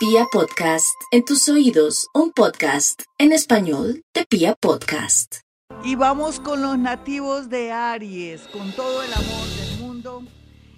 Pia Podcast, en tus oídos, un podcast en español de Pia Podcast. Y vamos con los nativos de Aries, con todo el amor del mundo.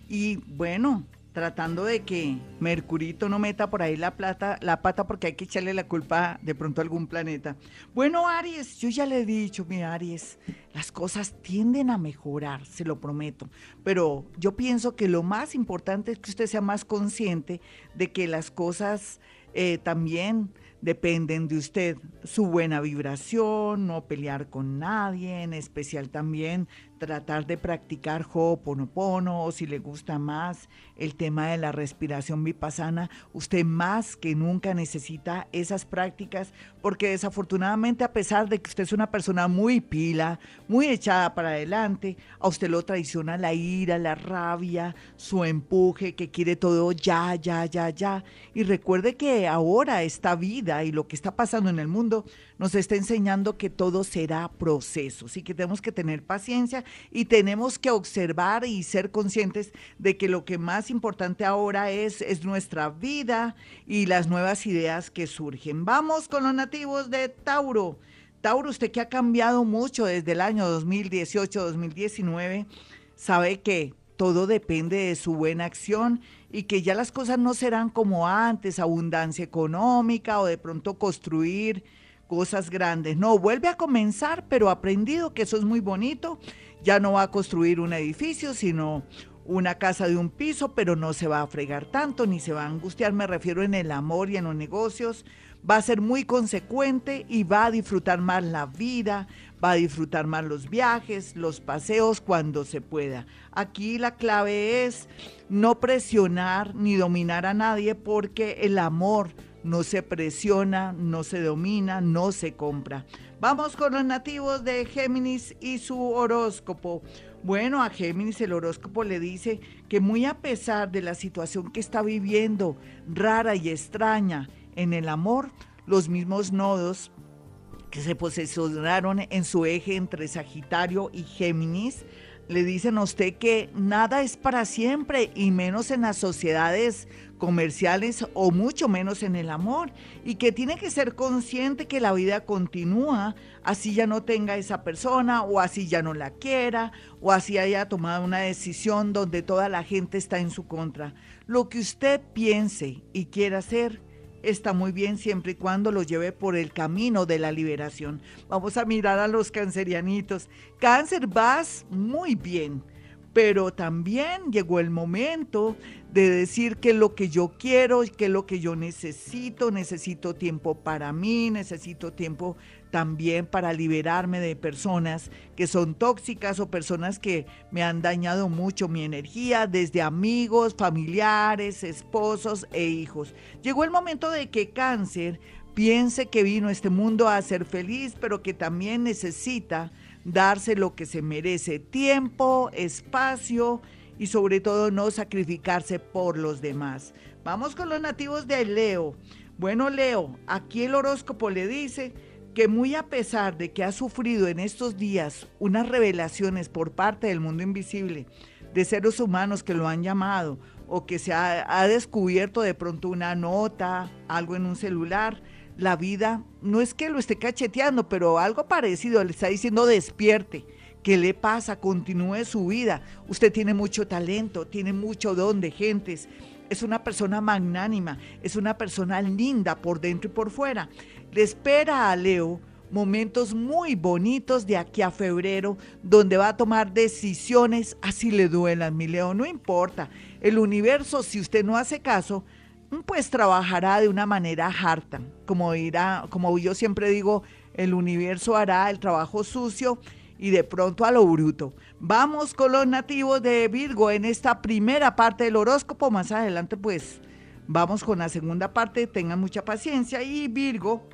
Y bueno, tratando de que Mercurito no meta por ahí la plata, la pata porque hay que echarle la culpa de pronto a algún planeta. Bueno, Aries, yo ya le he dicho, mi Aries, las cosas tienden a mejorar, se lo prometo. Pero yo pienso que lo más importante es que usted sea más consciente de que las cosas eh, también dependen de usted, su buena vibración, no pelear con nadie, en especial también tratar de practicar Ho'oponopono o si le gusta más el tema de la respiración vipassana, usted más que nunca necesita esas prácticas porque desafortunadamente a pesar de que usted es una persona muy pila, muy echada para adelante, a usted lo traiciona la ira, la rabia, su empuje, que quiere todo ya, ya, ya, ya. Y recuerde que ahora esta vida y lo que está pasando en el mundo nos está enseñando que todo será proceso, y que tenemos que tener paciencia y tenemos que observar y ser conscientes de que lo que más importante ahora es, es nuestra vida y las nuevas ideas que surgen. Vamos con los nativos de Tauro. Tauro, usted que ha cambiado mucho desde el año 2018-2019, sabe que todo depende de su buena acción y que ya las cosas no serán como antes, abundancia económica o de pronto construir cosas grandes. No, vuelve a comenzar, pero aprendido que eso es muy bonito ya no va a construir un edificio, sino una casa de un piso, pero no se va a fregar tanto ni se va a angustiar, me refiero en el amor y en los negocios. Va a ser muy consecuente y va a disfrutar más la vida, va a disfrutar más los viajes, los paseos cuando se pueda. Aquí la clave es no presionar ni dominar a nadie porque el amor no se presiona, no se domina, no se compra. Vamos con los nativos de Géminis y su horóscopo. Bueno, a Géminis el horóscopo le dice que muy a pesar de la situación que está viviendo, rara y extraña en el amor, los mismos nodos que se posicionaron en su eje entre Sagitario y Géminis le dicen a usted que nada es para siempre y menos en las sociedades comerciales o mucho menos en el amor y que tiene que ser consciente que la vida continúa así ya no tenga esa persona o así ya no la quiera o así haya tomado una decisión donde toda la gente está en su contra. Lo que usted piense y quiera hacer está muy bien siempre y cuando lo lleve por el camino de la liberación. Vamos a mirar a los cancerianitos. Cáncer, vas muy bien, pero también llegó el momento de decir que lo que yo quiero, que lo que yo necesito, necesito tiempo para mí, necesito tiempo también para liberarme de personas que son tóxicas o personas que me han dañado mucho mi energía, desde amigos, familiares, esposos e hijos. Llegó el momento de que cáncer piense que vino a este mundo a ser feliz, pero que también necesita darse lo que se merece, tiempo, espacio y sobre todo no sacrificarse por los demás. Vamos con los nativos de Leo. Bueno, Leo, aquí el horóscopo le dice que muy a pesar de que ha sufrido en estos días unas revelaciones por parte del mundo invisible, de seres humanos que lo han llamado o que se ha, descubierto de pronto una nota, algo en un celular, la vida no es que lo esté cacheteando, pero algo parecido, le está diciendo despierte. ¿Qué le pasa? Continúe su vida. Usted tiene mucho talento, tiene mucho don de gentes. Es una persona magnánima, es una persona linda por dentro y por fuera. Le espera a Leo momentos muy bonitos de aquí a febrero, donde va a tomar decisiones, así le duelan, mi Leo, no importa. El universo, si usted no hace caso, pues trabajará de una manera harta. Como, como yo siempre digo, el universo hará el trabajo sucio y de pronto a lo bruto. Vamos con los nativos de Virgo en esta primera parte del horóscopo. Más adelante, pues vamos con la segunda parte. Tengan mucha paciencia. Y Virgo,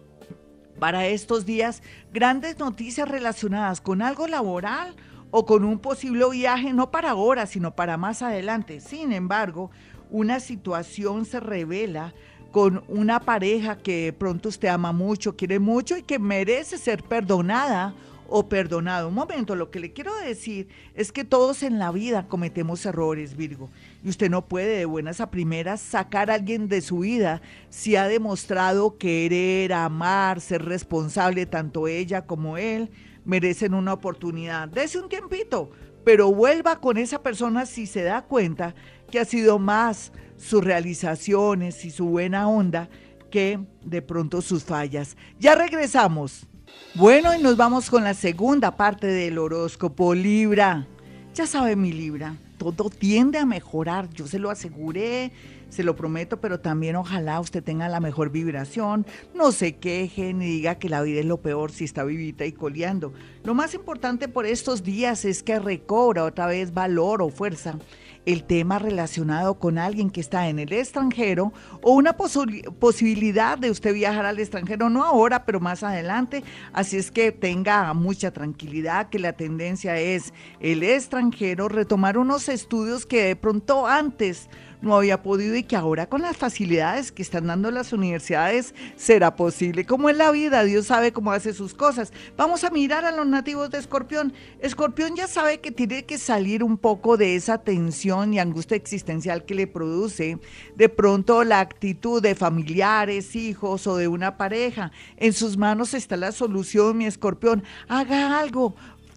para estos días, grandes noticias relacionadas con algo laboral o con un posible viaje, no para ahora, sino para más adelante. Sin embargo, una situación se revela con una pareja que pronto usted ama mucho, quiere mucho y que merece ser perdonada o perdonado. Un momento, lo que le quiero decir es que todos en la vida cometemos errores, Virgo, y usted no puede de buenas a primeras sacar a alguien de su vida si ha demostrado querer, amar, ser responsable, tanto ella como él merecen una oportunidad. Dese un tiempito, pero vuelva con esa persona si se da cuenta que ha sido más sus realizaciones y su buena onda que de pronto sus fallas. Ya regresamos. Bueno, y nos vamos con la segunda parte del horóscopo Libra. Ya sabe mi Libra, todo tiende a mejorar, yo se lo aseguré, se lo prometo, pero también ojalá usted tenga la mejor vibración, no se queje ni diga que la vida es lo peor si está vivita y coleando. Lo más importante por estos días es que recobra otra vez valor o fuerza el tema relacionado con alguien que está en el extranjero o una posibilidad de usted viajar al extranjero, no ahora, pero más adelante. Así es que tenga mucha tranquilidad que la tendencia es el extranjero, retomar unos estudios que de pronto antes no había podido y que ahora con las facilidades que están dando las universidades será posible. Como en la vida, Dios sabe cómo hace sus cosas. Vamos a mirar a los nativos de Escorpión. Escorpión ya sabe que tiene que salir un poco de esa tensión y angustia existencial que le produce de pronto la actitud de familiares, hijos o de una pareja. En sus manos está la solución, mi Escorpión. Haga algo.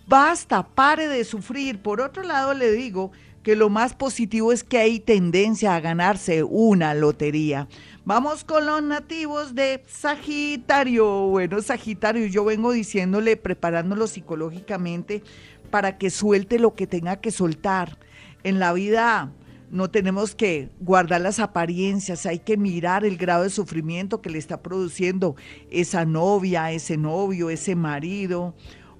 Basta, pare de sufrir. Por otro lado, le digo, que lo más positivo es que hay tendencia a ganarse una lotería. Vamos con los nativos de Sagitario. Bueno, Sagitario, yo vengo diciéndole, preparándolo psicológicamente para que suelte lo que tenga que soltar. En la vida no tenemos que guardar las apariencias, hay que mirar el grado de sufrimiento que le está produciendo esa novia, ese novio, ese marido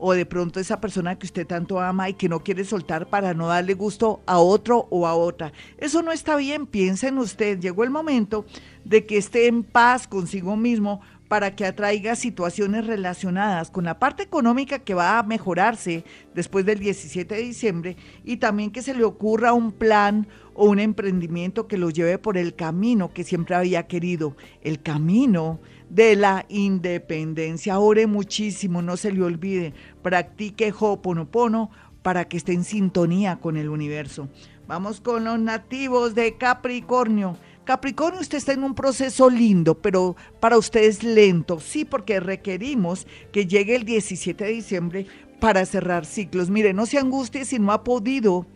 o de pronto esa persona que usted tanto ama y que no quiere soltar para no darle gusto a otro o a otra. Eso no está bien, piensa en usted. Llegó el momento de que esté en paz consigo mismo para que atraiga situaciones relacionadas con la parte económica que va a mejorarse después del 17 de diciembre y también que se le ocurra un plan o un emprendimiento que lo lleve por el camino que siempre había querido, el camino de la independencia. Ore muchísimo, no se le olvide. Practique Ho'oponopono para que esté en sintonía con el universo. Vamos con los nativos de Capricornio. Capricornio, usted está en un proceso lindo, pero para usted es lento. Sí, porque requerimos que llegue el 17 de diciembre para cerrar ciclos. Mire, no se angustie si no ha podido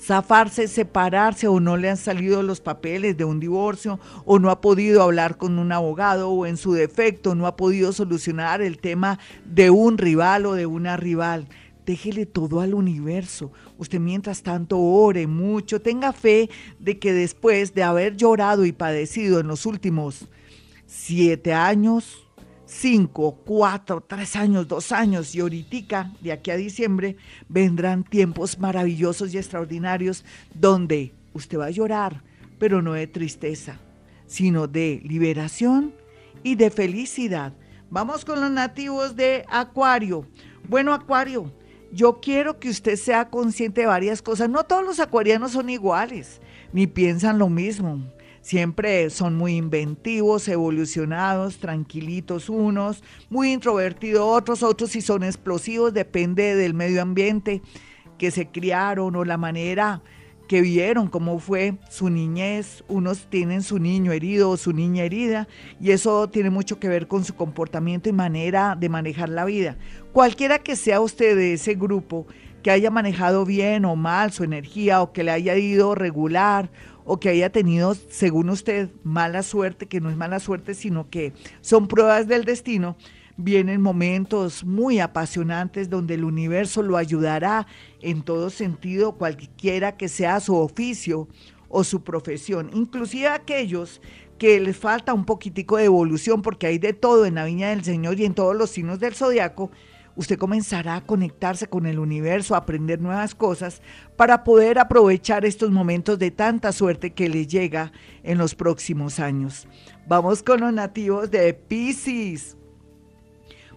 zafarse, separarse o no le han salido los papeles de un divorcio o no ha podido hablar con un abogado o en su defecto no ha podido solucionar el tema de un rival o de una rival. Déjele todo al universo. Usted mientras tanto ore mucho, tenga fe de que después de haber llorado y padecido en los últimos siete años, cinco, cuatro, tres años, dos años y ahorita, de aquí a diciembre, vendrán tiempos maravillosos y extraordinarios donde usted va a llorar, pero no de tristeza, sino de liberación y de felicidad. Vamos con los nativos de Acuario. Bueno, Acuario, yo quiero que usted sea consciente de varias cosas. No todos los acuarianos son iguales, ni piensan lo mismo siempre son muy inventivos, evolucionados, tranquilitos unos, muy introvertidos otros, otros si son explosivos, depende del medio ambiente que se criaron o la manera que vieron cómo fue su niñez. Unos tienen su niño herido o su niña herida y eso tiene mucho que ver con su comportamiento y manera de manejar la vida. Cualquiera que sea usted de ese grupo, que haya manejado bien o mal su energía o que le haya ido regular o que haya tenido, según usted, mala suerte, que no es mala suerte, sino que son pruebas del destino, vienen momentos muy apasionantes donde el universo lo ayudará en todo sentido, cualquiera que sea su oficio o su profesión, inclusive aquellos que les falta un poquitico de evolución, porque hay de todo en la viña del Señor y en todos los signos del zodiaco, usted comenzará a conectarse con el universo, a aprender nuevas cosas para poder aprovechar estos momentos de tanta suerte que le llega en los próximos años. Vamos con los nativos de Pisces.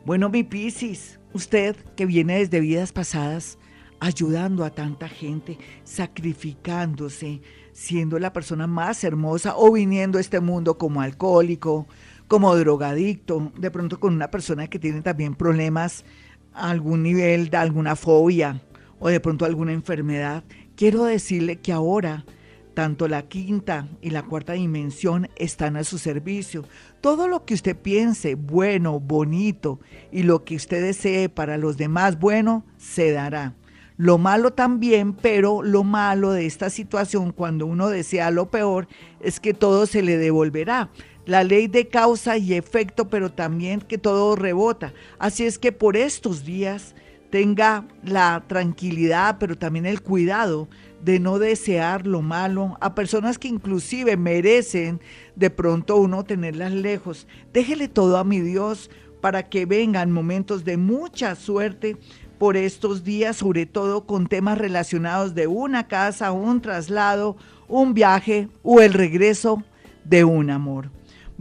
Bueno, mi Pisces, usted que viene desde vidas pasadas, ayudando a tanta gente, sacrificándose, siendo la persona más hermosa o viniendo a este mundo como alcohólico, como drogadicto, de pronto con una persona que tiene también problemas algún nivel de alguna fobia o de pronto alguna enfermedad, quiero decirle que ahora tanto la quinta y la cuarta dimensión están a su servicio. Todo lo que usted piense bueno, bonito y lo que usted desee para los demás bueno, se dará. Lo malo también, pero lo malo de esta situación cuando uno desea lo peor es que todo se le devolverá. La ley de causa y efecto, pero también que todo rebota. Así es que por estos días tenga la tranquilidad, pero también el cuidado de no desear lo malo a personas que inclusive merecen de pronto uno tenerlas lejos. Déjele todo a mi Dios para que vengan momentos de mucha suerte por estos días, sobre todo con temas relacionados de una casa, un traslado, un viaje o el regreso de un amor.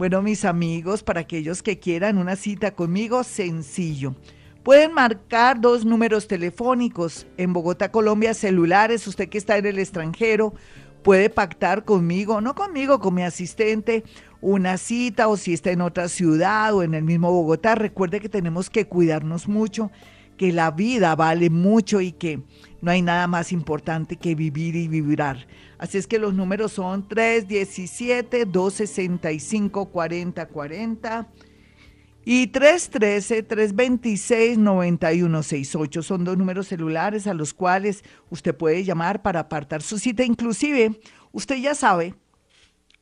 Bueno, mis amigos, para aquellos que quieran una cita conmigo, sencillo. Pueden marcar dos números telefónicos en Bogotá, Colombia, celulares. Usted que está en el extranjero puede pactar conmigo, no conmigo, con mi asistente, una cita o si está en otra ciudad o en el mismo Bogotá. Recuerde que tenemos que cuidarnos mucho, que la vida vale mucho y que no hay nada más importante que vivir y vibrar. Así es que los números son 317-265-4040 y 313-326-9168 son dos números celulares a los cuales usted puede llamar para apartar su cita. Inclusive, usted ya sabe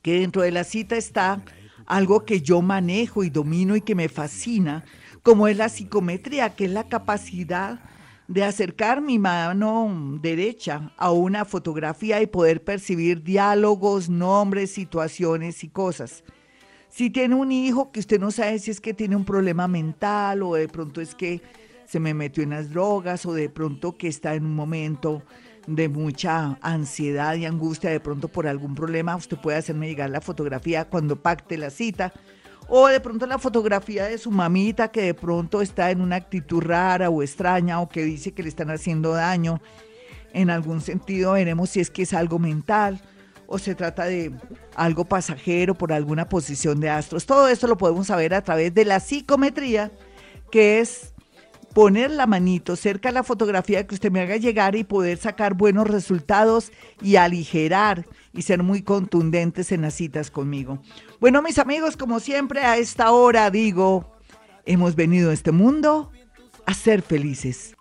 que dentro de la cita está algo que yo manejo y domino y que me fascina, como es la psicometría, que es la capacidad de acercar mi mano derecha a una fotografía y poder percibir diálogos, nombres, situaciones y cosas. Si tiene un hijo que usted no sabe si es que tiene un problema mental o de pronto es que se me metió en las drogas o de pronto que está en un momento de mucha ansiedad y angustia, de pronto por algún problema, usted puede hacerme llegar la fotografía cuando pacte la cita. O de pronto la fotografía de su mamita que de pronto está en una actitud rara o extraña o que dice que le están haciendo daño. En algún sentido veremos si es que es algo mental o se trata de algo pasajero por alguna posición de astros. Todo esto lo podemos saber a través de la psicometría, que es poner la manito cerca de la fotografía que usted me haga llegar y poder sacar buenos resultados y aligerar y ser muy contundentes en las citas conmigo. Bueno, mis amigos, como siempre a esta hora digo, hemos venido a este mundo a ser felices.